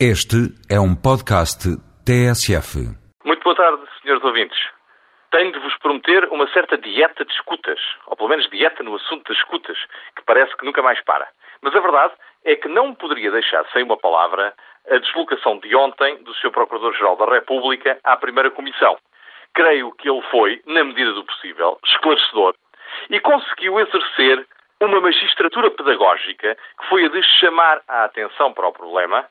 Este é um podcast TSF. Muito boa tarde, senhores ouvintes. Tenho de vos prometer uma certa dieta de escutas, ou pelo menos dieta no assunto das escutas, que parece que nunca mais para. Mas a verdade é que não poderia deixar sem uma palavra a deslocação de ontem do Sr. Procurador-Geral da República à primeira comissão. Creio que ele foi, na medida do possível, esclarecedor e conseguiu exercer uma magistratura pedagógica que foi a de chamar a atenção para o problema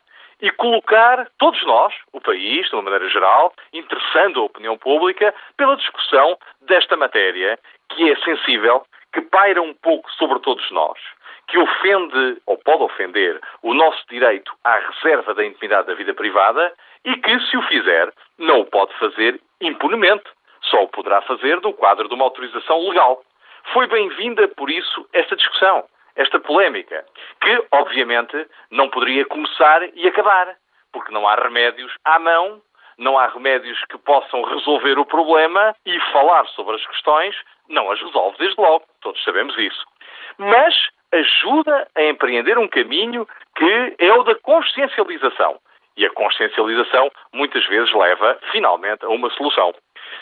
e colocar todos nós, o país, de uma maneira geral, interessando a opinião pública pela discussão desta matéria que é sensível, que paira um pouco sobre todos nós, que ofende ou pode ofender o nosso direito à reserva da intimidade da vida privada e que, se o fizer, não o pode fazer impunemente. Só o poderá fazer no quadro de uma autorização legal. Foi bem-vinda, por isso, esta discussão esta polémica, que, obviamente, não poderia começar e acabar, porque não há remédios à mão, não há remédios que possam resolver o problema e falar sobre as questões não as resolve desde logo, todos sabemos isso. Mas ajuda a empreender um caminho que é o da consciencialização. E a consciencialização muitas vezes leva, finalmente, a uma solução.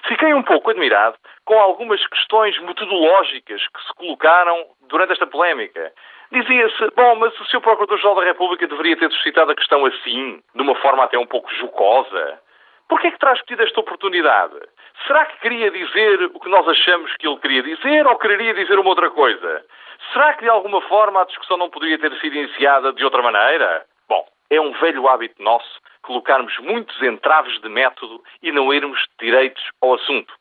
Fiquei um pouco admirado com algumas questões metodológicas que se colocaram durante esta polémica. Dizia-se, bom, mas o Sr. Procurador-Geral da República deveria ter suscitado a questão assim, de uma forma até um pouco jocosa. Por que é que terá escolhido esta oportunidade? Será que queria dizer o que nós achamos que ele queria dizer ou quereria dizer uma outra coisa? Será que de alguma forma a discussão não poderia ter sido iniciada de outra maneira? Bom, é um velho hábito nosso colocarmos muitos entraves de método e não irmos direitos ao assunto.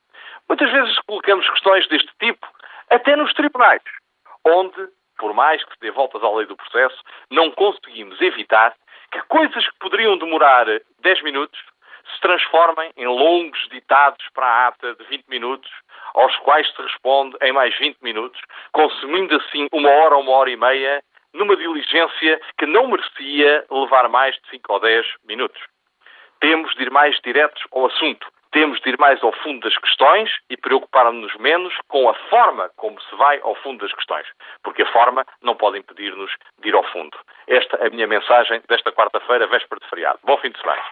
Muitas vezes colocamos questões deste tipo até nos tribunais, onde, por mais que se dê voltas à lei do processo, não conseguimos evitar que coisas que poderiam demorar 10 minutos se transformem em longos ditados para a ata de 20 minutos, aos quais se responde em mais 20 minutos, consumindo assim uma hora ou uma hora e meia numa diligência que não merecia levar mais de 5 ou 10 minutos. Temos de ir mais diretos ao assunto. Temos de ir mais ao fundo das questões e preocupar-nos menos com a forma como se vai ao fundo das questões, porque a forma não pode impedir-nos de ir ao fundo. Esta é a minha mensagem desta quarta-feira, véspera de feriado. Bom fim de semana.